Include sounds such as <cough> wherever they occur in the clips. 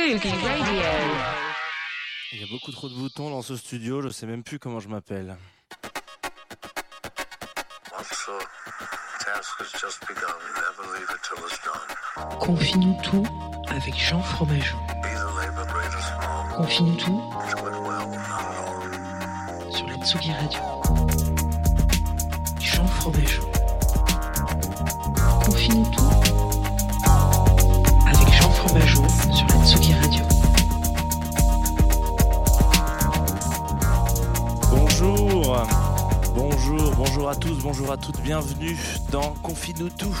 Radio. Il y a beaucoup trop de boutons dans ce studio, je sais même plus comment je m'appelle. Confie-nous tout avec Jean Fromageau. Confie-nous tout sur la Tsugi Radio. Jean Fromageau. Confie-nous tout Bonjour, bonjour, bonjour à tous, bonjour à toutes, bienvenue dans Confie-nous tout.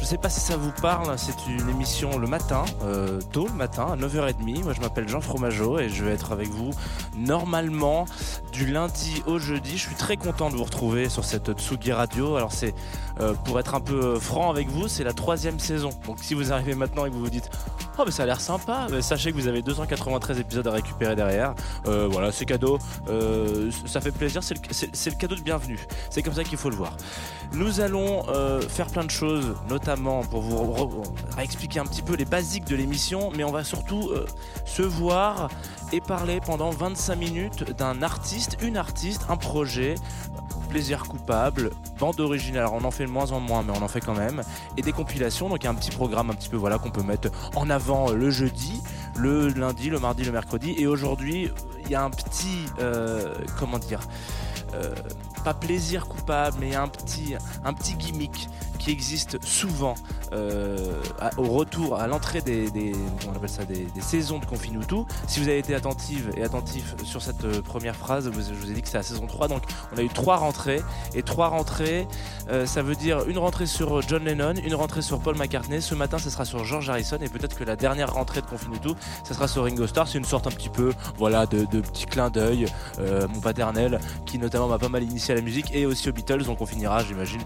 Je sais pas si ça vous parle, c'est une émission le matin, euh, tôt le matin, à 9h30. Moi je m'appelle Jean Fromageau et je vais être avec vous normalement du lundi au jeudi. Je suis très content de vous retrouver sur cette Tsugi Radio. Alors c'est, euh, pour être un peu franc avec vous, c'est la troisième saison. Donc si vous arrivez maintenant et que vous vous dites Oh mais ça a l'air sympa, mais sachez que vous avez 293 épisodes à récupérer derrière. Euh, voilà, c'est cadeau, Euh, ça fait plaisir, c'est le, cadeau de bienvenue. C'est comme ça qu'il faut le voir. Nous allons euh, faire plein de choses, notamment pour vous réexpliquer un petit peu les basiques de l'émission, mais on va surtout se voir et parler pendant 25 minutes d'un artiste, une artiste, un projet, plaisir coupable, bande originale. On en fait de moins en moins, mais on en fait quand même, et des compilations. Donc il y a un petit programme un petit peu voilà qu'on peut mettre en avant le jeudi, le lundi, le mardi, le mercredi, et aujourd'hui il y a un petit euh, comment dire. euh, pas plaisir coupable, mais un petit, un petit gimmick qui existe souvent euh, au retour, à l'entrée des, des- saisons de Confine tout. Si vous avez été attentive et attentif sur cette euh, première phrase, je vous ai dit que c'est la saison 3, donc on a eu trois rentrées. Et trois rentrées, euh, ça veut dire une rentrée sur John Lennon, une rentrée sur Paul McCartney. Ce matin, ce sera sur George Harrison et peut-être que la dernière rentrée de Confine tout, ça sera sur Ringo Starr. C'est une sorte un petit peu, voilà, de, petit clin d'œil. Mon paternel, qui notamment m'a pas mal initié à la musique et aussi aux Beatles, donc on finira, j'imagine.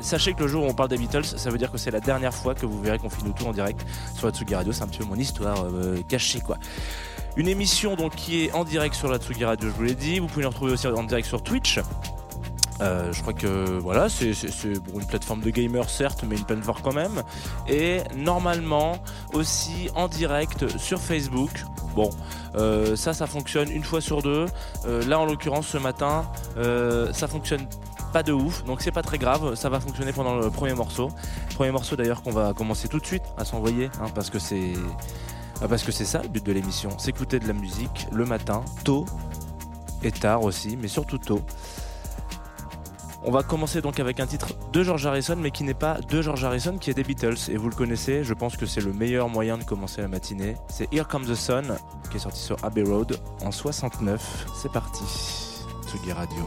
Sachez que le jour où on des Beatles, ça veut dire que c'est la dernière fois que vous verrez Confine tout en direct sur la Tsugi Radio. C'est un petit peu mon histoire euh, cachée, quoi. Une émission donc qui est en direct sur la Tsugi Radio, je vous l'ai dit. Vous pouvez nous retrouver aussi en direct sur Twitch. Euh, je crois que voilà, c'est bon, une plateforme de gamers certes, mais une plateforme quand même. Et normalement aussi en direct sur Facebook. Bon, euh, ça, ça fonctionne une fois sur deux. Là, en l'occurrence, ce matin, ça fonctionne pas de ouf, donc c'est pas très grave. Ça va fonctionner pendant le premier morceau. Premier morceau d'ailleurs qu'on va commencer tout de suite à s'envoyer, hein, parce que c'est ah, parce que c'est ça le but de l'émission, s'écouter de la musique le matin, tôt et tard aussi, mais surtout tôt. On va commencer donc avec un titre de George Harrison, mais qui n'est pas de George Harrison, qui est des Beatles. Et vous le connaissez, je pense que c'est le meilleur moyen de commencer la matinée. C'est Here Comes the Sun, qui est sorti sur Abbey Road en 69. C'est parti. Tsugi Radio.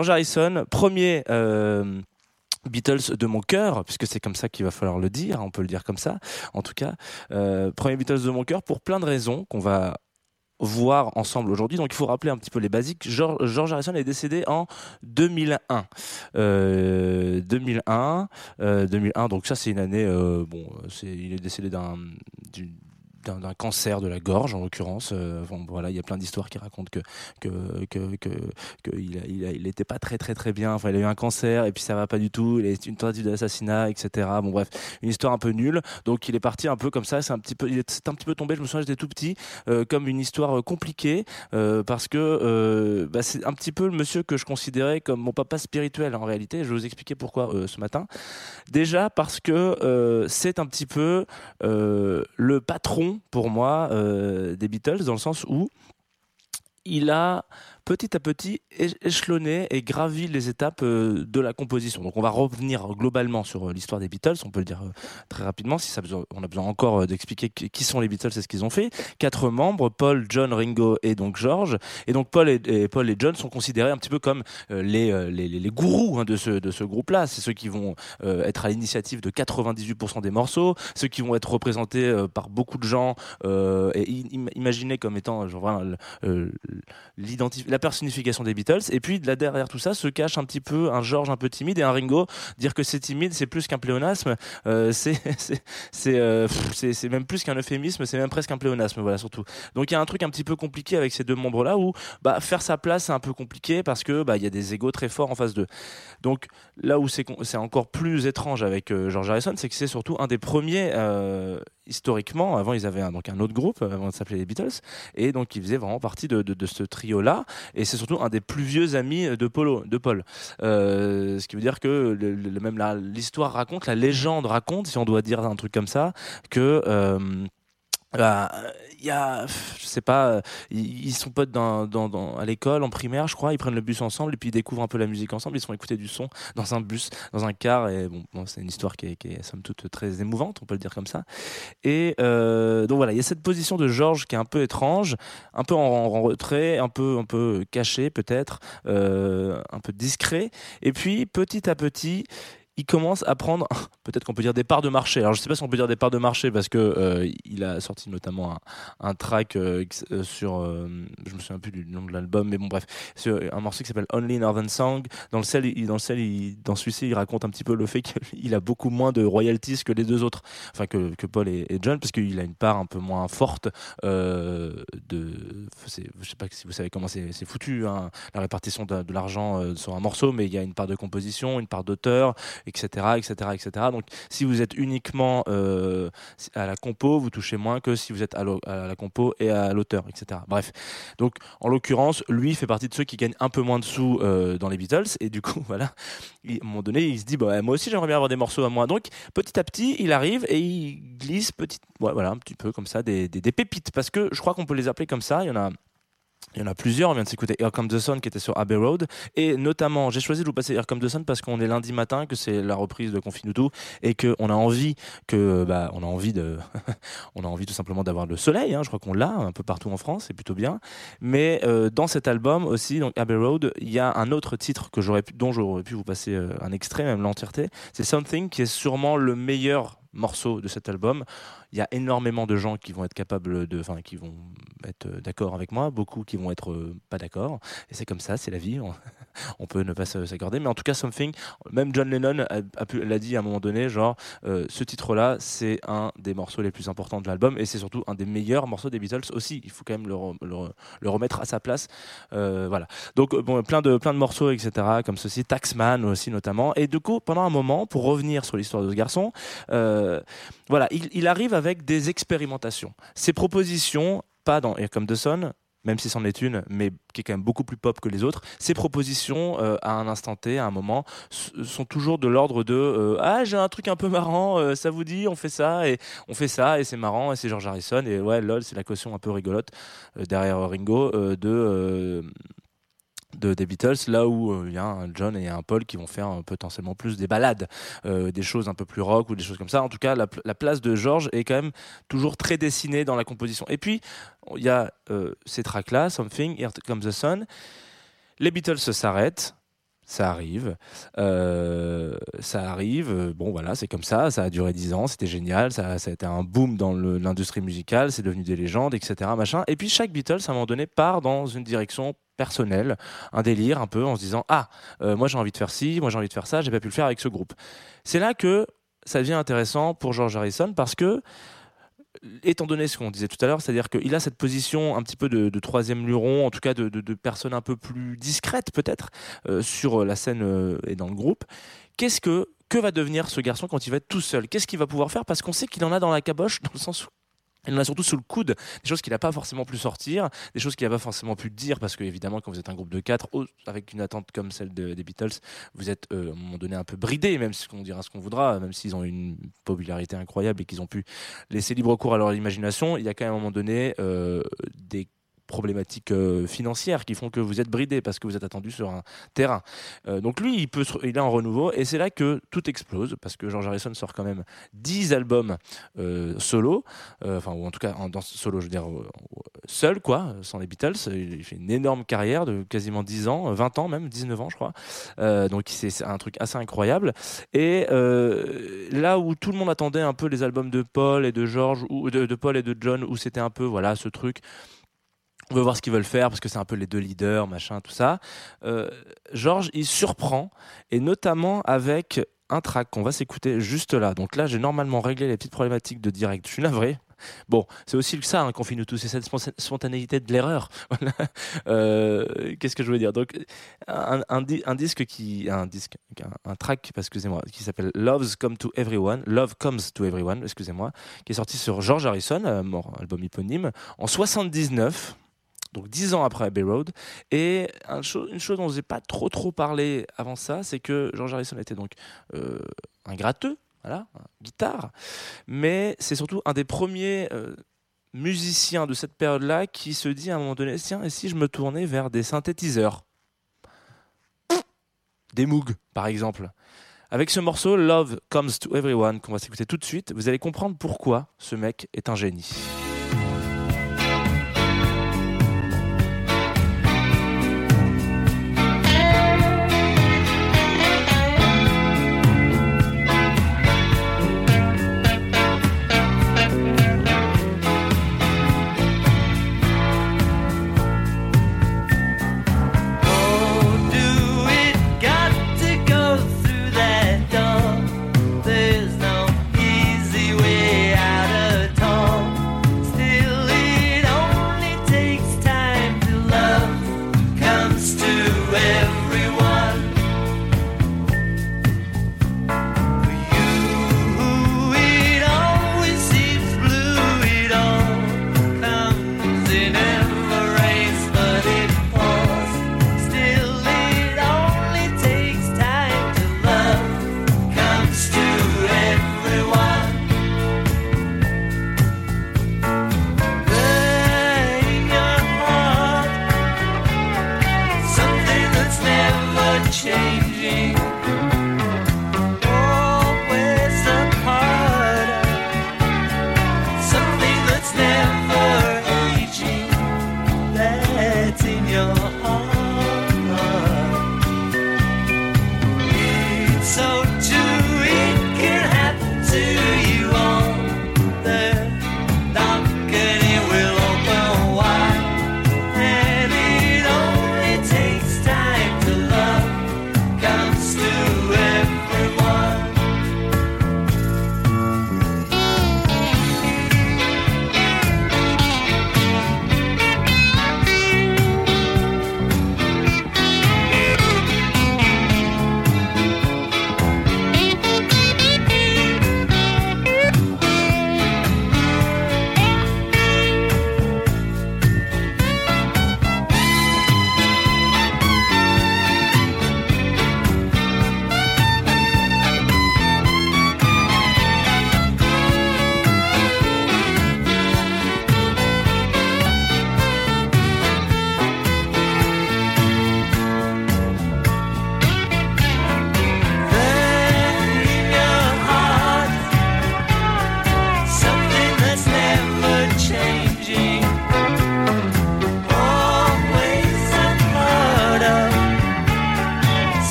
George Harrison, premier. euh, Beatles de mon cœur, puisque c'est comme ça qu'il va falloir le dire, on peut le dire comme ça, en tout cas. Euh, premier Beatles de mon cœur pour plein de raisons qu'on va voir ensemble aujourd'hui. Donc il faut rappeler un petit peu les basiques. George, Harrison est décédé en 2001. Euh, 2001, euh, 2001. Donc ça c'est une année. euh, bon, il est décédé d'un du- d'un cancer de la gorge en l'occurrence. Euh, bon, voilà, il y a plein d'histoires qui racontent que que que que, il, il, était pas très très très bien. Il a eu un cancer et puis ça va pas du tout. Il a une tentative d'assassinat, etc. Bon bref, une histoire un peu nulle. Donc il est parti un peu comme ça. C'est un petit peu, il est un petit peu tombé. Je me souviens, j'étais tout petit, euh, comme une histoire euh, compliquée parce que bah, c'est un petit peu le monsieur que je considérais comme mon papa spirituel en réalité. Je vais vous expliquer pourquoi ce matin. Déjà parce que c'est un petit peu le patron pour moi euh, des Beatles dans le sens où il a petit à petit échelonné et gravi les étapes euh, de la composition. Donc on va revenir globalement sur euh, l'histoire des Beatles, on peut le dire euh, très rapidement, si ça on a besoin encore d'expliquer qui sont les Beatles et ce qu'ils ont fait. Quatre membres, Paul, John, Ringo et donc George. Et donc Paul et, Paul et John sont considérés un petit peu comme les, les, gourous hein, de ce, de ce groupe-là. C'est ceux qui vont être à l'initiative de 98% des morceaux, ceux qui vont être représentés par beaucoup de gens et im- imaginés comme étant genre, personnification des Beatles. Et puis là derrière tout ça se cache un petit peu un George un peu timide et un Ringo. Dire que c'est timide, c'est plus qu'un pléonasme. Euh, <laughs> euh, c'est c'est même plus qu'un euphémisme, c'est même presque un pléonasme. Voilà surtout. Donc il y a un truc un petit peu compliqué avec ces deux membres là où bah faire sa place c'est un peu compliqué parce que bah y a des égos très forts en face d'eux. Donc là où c'est encore plus étrange avec euh, George Harrison, c'est que c'est surtout un des premiers euh, historiquement. Avant ils avaient un, donc un autre groupe avant de s'appeler les Beatles et donc il faisait vraiment partie de, de, ce trio là et c'est surtout un des plus vieux amis de Polo, de Paul. Euh, ce qui veut dire que le, même l'histoire raconte, la légende raconte, si on doit dire un truc comme ça, que euh, bah, il y a, je sais pas, euh, ils, sont potes à l'école, en primaire, je crois, ils prennent le bus ensemble et puis ils découvrent un peu la musique ensemble, ils se font écouter du son dans un bus, dans un car, et bon, c'est une histoire qui est, qui est somme toute très émouvante, on peut le dire comme ça. Et euh, donc voilà, il y a cette position de Georges qui est un peu étrange, un peu en, en retrait, un peu, un peu caché peut-être, euh, un peu discret, et puis petit à petit, il commence à prendre, <laughs> peut-être qu'on peut dire des parts de marché. Alors je sais pas si on peut dire des parts de marché parce que euh, il a sorti notamment un, track euh, euh, sur, je me souviens plus du nom de l'album, mais bon bref, c'est un morceau qui s'appelle Only Northern Song, dans lequel, il, dans lequel, il, dans celui-ci, il raconte un petit peu le fait qu'il a beaucoup moins de royalties que les deux autres, enfin que, que Paul et, John, parce qu'il a une part un peu moins forte de, je sais pas si vous savez comment c'est foutu, hein, la répartition de, l'argent sur un morceau, mais il y a une part de composition, une part d'auteur, etc., etc., etc. Donc, si vous êtes uniquement euh, à la compo, vous touchez moins que si vous êtes à, la compo et à l'auteur, etc. Bref. Donc, en l'occurrence, lui fait partie de ceux qui gagnent un peu moins de sous euh, dans les Beatles, et du coup, <laughs> voilà, il- à un moment donné, il se dit, bah, moi aussi, j'aimerais bien avoir des morceaux à moi. Donc, petit à petit, il arrive et il glisse petit, voilà, un petit peu comme ça, des, des pépites, parce que je crois qu'on peut les appeler comme ça. Il y en a. Il y en a plusieurs, on vient de s'écouter Here Comes the Sun qui était sur Abbey Road et notamment j'ai choisi de vous passer Here Comes the Sun parce qu'on est lundi matin, que c'est la reprise de Confinuto et qu'on a envie que bah, on a envie de <laughs> on a envie tout simplement d'avoir le soleil, hein, je crois qu'on l'a un peu partout en France, c'est plutôt bien. Mais euh, dans cet album aussi, donc Abbey Road, il y a un autre titre que j'aurais pu, dont j'aurais pu vous passer euh, un extrait, même l'entièreté, c'est Something qui est sûrement le meilleur morceau de cet album. Il y a énormément de gens qui vont être capables de, enfin, qui vont être euh, d'accord avec moi, beaucoup qui vont être euh, pas d'accord. Et c'est comme ça, c'est la vie. On, <laughs> peut ne pas s'accorder, mais en tout cas, Something, même John Lennon l'a dit à un moment donné, genre, euh, ce titre-là, c'est un des morceaux les plus importants de l'album et c'est surtout un des meilleurs morceaux des Beatles aussi. Il faut quand même le, re- le re- le remettre à sa place. Voilà. Donc, bon, plein de, plein de morceaux, etc., comme ceci, Taxman aussi notamment. Et du coup, pendant un moment, pour revenir sur l'histoire de ce garçon, voilà, il, il arrive avec des expérimentations. Ses propositions, pas dans Here Come the Sun, même si c'en est une, mais qui est quand même beaucoup plus pop que les autres, ses propositions euh, à un instant T, à un moment, sont toujours de l'ordre de euh, ah j'ai un truc un peu marrant, euh, ça vous dit, on fait ça et on fait ça et c'est marrant et c'est George Harrison et ouais lol c'est la caution un peu rigolote derrière Ringo de de, des Beatles, là où euh, il y a un John et un Paul qui vont faire euh, potentiellement plus des balades, euh, des choses un peu plus rock ou des choses comme ça. En tout cas, la, pl- la place de George est quand même toujours très dessinée dans la composition. Et puis, il y a ces tracks-là, Something, Here Comes the Sun. Les Beatles s'arrêtent. ça arrive. Ça arrive. Bon, voilà, c'est comme ça. Ça a duré 10 ans. C'était génial. Ça, ça a été un boom dans l'industrie musicale. C'est devenu des légendes, etc. Machin. Et puis chaque Beatles, à un moment donné, part dans une direction personnelle, un délire un peu, en se disant Ah, euh, moi j'ai envie de faire ci, moi j'ai envie de faire ça, j'ai pas pu le faire avec ce groupe. C'est là que ça devient intéressant pour George Harrison parce que étant donné ce qu'on disait tout à l'heure, c'est-à-dire qu'il a cette position un petit peu de, troisième luron, en tout cas de personne un peu plus discrète peut-être euh, sur la scène euh, et dans le groupe. Qu'est-ce que que va devenir ce garçon quand il va être tout seul? Qu'est-ce qu'il va pouvoir faire? Parce qu'on sait qu'il en a dans la caboche, <laughs> dans le sens où il en a surtout sous le coude, des choses qu'il n'a pas forcément pu sortir, des choses qu'il n'a pas forcément pu dire, parce que évidemment, quand vous êtes un groupe de quatre, avec une attente comme celle de- des Beatles, vous êtes euh, à un moment donné un peu bridé, même si on dira ce qu'on voudra, même s'ils ont une popularité incroyable et qu'ils ont pu laisser libre cours à leur imagination, il y a quand même un moment donné euh, des problématiques euh, financières qui font que vous êtes bridé parce que vous êtes attendu sur un terrain. Euh, donc lui, il, peut, se- il est en renouveau et c'est là que tout explose parce que George Harrison sort quand même 10 albums euh, solo, enfin ou en tout cas en, dans solo, je veux dire seul quoi, sans les Beatles. Il fait une énorme carrière de quasiment 10 ans, 20 ans même, 19 ans je crois. Donc c'est un truc assez incroyable. Et là où tout le monde attendait un peu les albums de Paul et de George, ou de Paul et de John, où c'était un peu voilà ce truc. On veut voir ce qu'ils veulent faire parce que c'est un peu les deux leaders, machin, tout ça. Euh, George, il surprend et notamment avec un track qu'on va s'écouter juste là. Donc là, j'ai normalement réglé les petites problématiques de direct. Je suis navré. Bon, c'est aussi ça hein, qu'on finit tous, c'est cette spontanéité de l'erreur. <laughs> Euh, Qu'est-ce que je voulais dire? Donc, un, un di- un disque qui, un disque, un, un track, excusez-moi, qui s'appelle Love's Come to Everyone, Love Comes to Everyone, excusez-moi, qui est sorti sur George Harrison, euh, mort, album éponyme, en 79. Donc dix ans après Abbey Road. Et un cho- une chose dont je n'ai pas trop trop parlé avant ça, c'est que George Harrison était donc euh, un gratteux, voilà, un guitare, mais c'est surtout un des premiers euh, musiciens de cette période-là qui se dit à un moment donné, tiens, et si je me tournais vers des synthétiseurs? Des Moog, par exemple. Avec ce morceau, Love Comes to Everyone, qu'on va s'écouter tout de suite, vous allez comprendre pourquoi ce mec est un génie.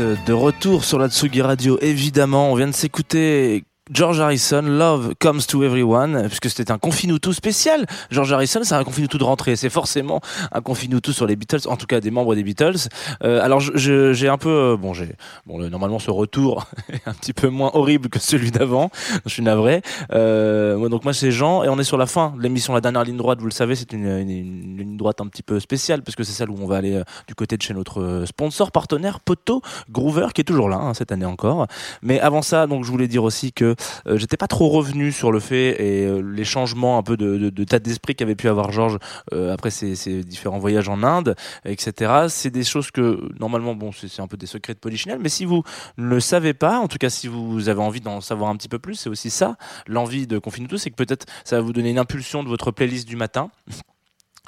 De retour sur la Tsugi Radio, évidemment. On vient de s'écouter George Harrison, Love Comes to Everyone, puisque c'était un Confinuto spécial. George Harrison, c'est un Confinuto de rentrée. C'est forcément un Confinuto sur les Beatles, en tout cas des membres des Beatles. Euh, alors, j'ai un peu, euh, bon, j'ai, bon, le- normalement, ce retour <laughs> est un petit peu moins horrible que celui d'avant. Je suis navré. Euh, donc moi, c'est Jean, et on est sur la fin de l'émission, la dernière ligne droite. Vous le savez, c'est une, une- une ligne droite un petit peu spéciale, parce que c'est celle où on va aller euh, du côté de chez notre euh, sponsor, partenaire, Poto Groover, qui est toujours là hein, cette année encore. Mais avant ça, donc, je voulais dire aussi que euh, j'étais pas trop revenu sur le fait et euh, les changements un peu de, de, de tas d'esprit qu'avait pu avoir Georges euh, après ses, ses différents voyages en Inde, etc. C'est des choses que normalement, bon, c'est un peu des secrets de polichinelle, mais si vous ne le savez pas, en tout cas si vous avez envie d'en savoir un petit peu plus, c'est aussi ça, l'envie de Confine tout, c'est que peut-être ça va vous donner une impulsion de votre playlist du matin.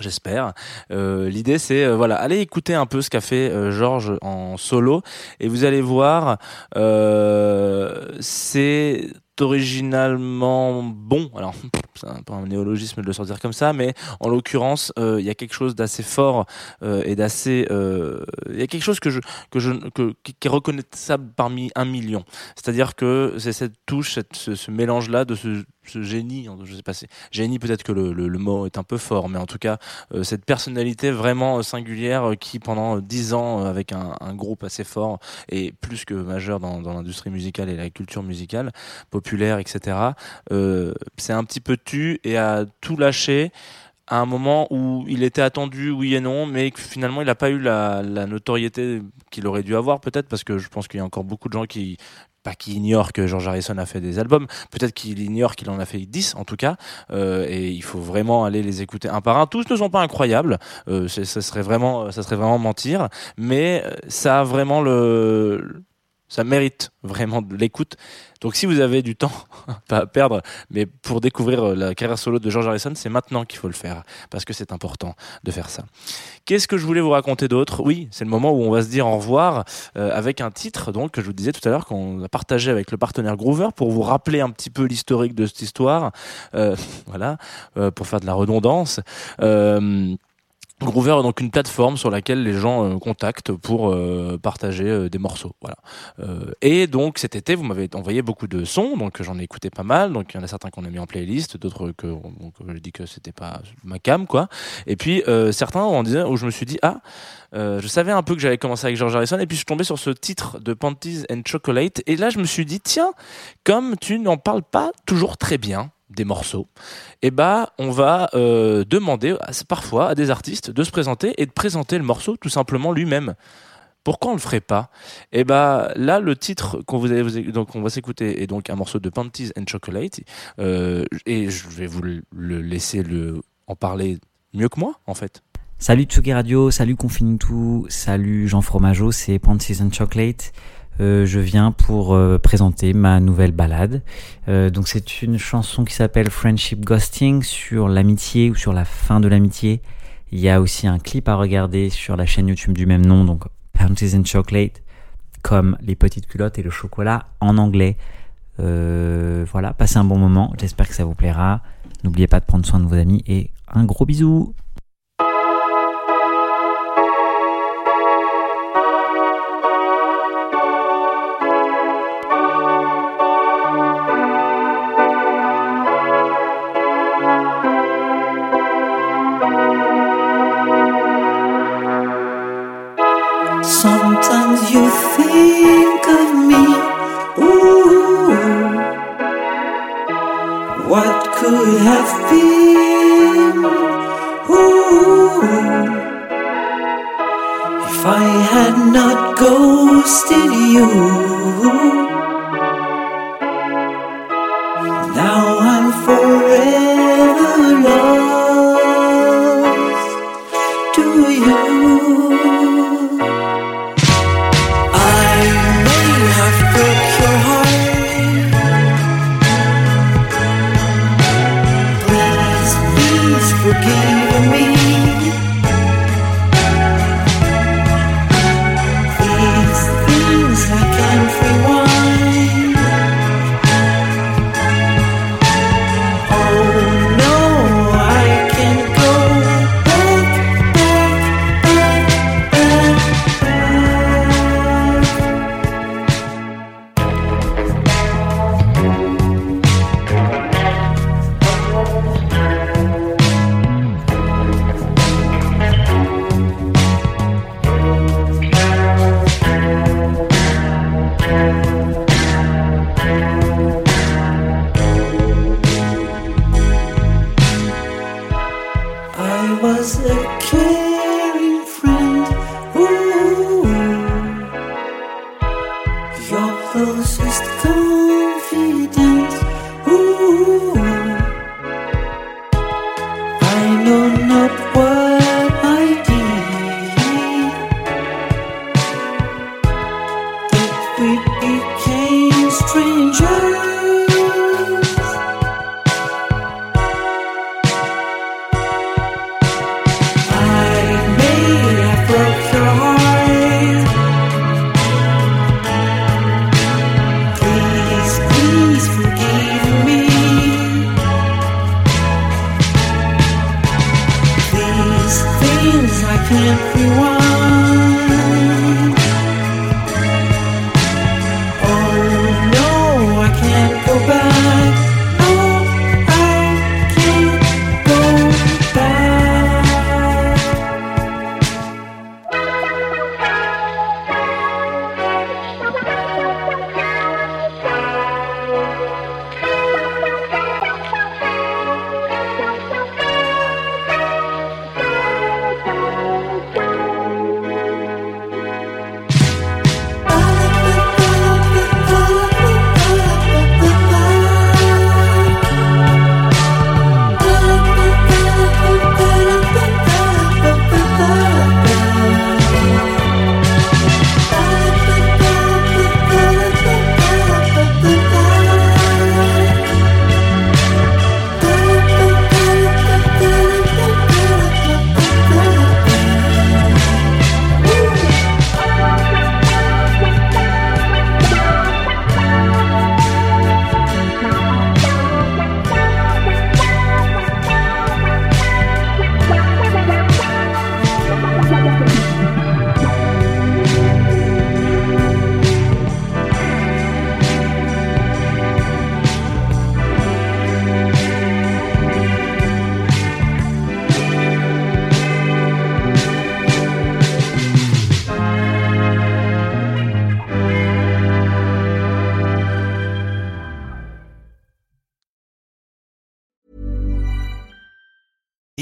J'espère. Euh, L'idée, c'est euh, voilà, allez écouter un peu ce qu'a fait euh, Georges en solo, et vous allez voir, c'est originalement bon. Alors, <laughs> c'est un peu un néologisme de le sortir comme ça, mais en l'occurrence, euh, il y a quelque chose d'assez fort euh, et d'assez, euh, il y a quelque chose que je que je que, qui est reconnaissable parmi un million. C'est-à-dire que c'est cette touche, ce mélange-là de ce, ce génie, je sais pas, génie peut-être que le, mot est un peu fort, mais en tout cas euh, cette personnalité vraiment euh, singulière euh, qui pendant dix ans avec un, groupe assez fort et plus que majeur dans, l'industrie musicale et la culture musicale populaire, etc. euh, c'est un petit peu tu et a tout lâché à un moment où il était attendu, oui et non, mais que finalement il n'a pas eu la notoriété qu'il aurait dû avoir peut-être parce que je pense qu'il y a encore beaucoup de gens qui pas qui ignorent que George Harrison a fait des albums, peut-être qu'il ignore qu'il en a fait 10 en tout cas, euh, et il faut vraiment aller les écouter un par un. Tous ne sont pas incroyables, euh, ça serait vraiment, ça serait vraiment mentir, mais euh, ça a vraiment le, ça mérite vraiment de l'écoute. Donc si vous avez du temps, <laughs> pas à perdre, mais pour découvrir euh, la carrière solo de George Harrison, c'est maintenant qu'il faut le faire, parce que c'est important de faire ça. Qu'est-ce que je voulais vous raconter d'autre? Oui, c'est le moment où on va se dire au revoir euh, avec un titre donc que je vous disais tout à l'heure qu'on a partagé avec le partenaire Groover pour vous rappeler un petit peu l'historique de cette histoire. Euh, <laughs> voilà, pour faire de la redondance. Groover est donc une plateforme sur laquelle les gens euh, contactent pour euh, partager euh, des morceaux. Voilà. Et donc cet été, vous m'avez envoyé beaucoup de sons, donc j'en ai écouté pas mal. Donc il y en a certains qu'on a mis en playlist, d'autres que donc, je dis que c'était pas ma cam quoi. Et puis certains où on disait où je me suis dit ah je savais un peu que j'allais commencer avec George Harrison et puis je suis tombé sur ce titre de Panties and Chocolate et là je me suis dit tiens comme tu n'en parles pas toujours très bien des morceaux, et bah on va euh, demander parfois à des artistes de se présenter et de présenter le morceau tout simplement lui-même. Pourquoi on le ferait pas? Et bah là le titre qu'on vous donc on va s'écouter est donc un morceau de Panties and Chocolate euh, et je vais vous le, laisser le en parler mieux que moi en fait. Salut Tsugi Radio, salut Confinitou, salut Jean Fromageau, c'est Panties and Chocolate. Euh, je viens pour euh, présenter ma nouvelle balade. Euh, donc c'est une chanson qui s'appelle Friendship Ghosting sur l'amitié ou sur la fin de l'amitié. Il y a aussi un clip à regarder sur la chaîne YouTube du même nom, donc Panties and Chocolate, comme les petites culottes et le chocolat en anglais. Voilà, passez un bon moment, j'espère que ça vous plaira. N'oubliez pas de prendre soin de vos amis et un gros bisou. If I had not ghosted you.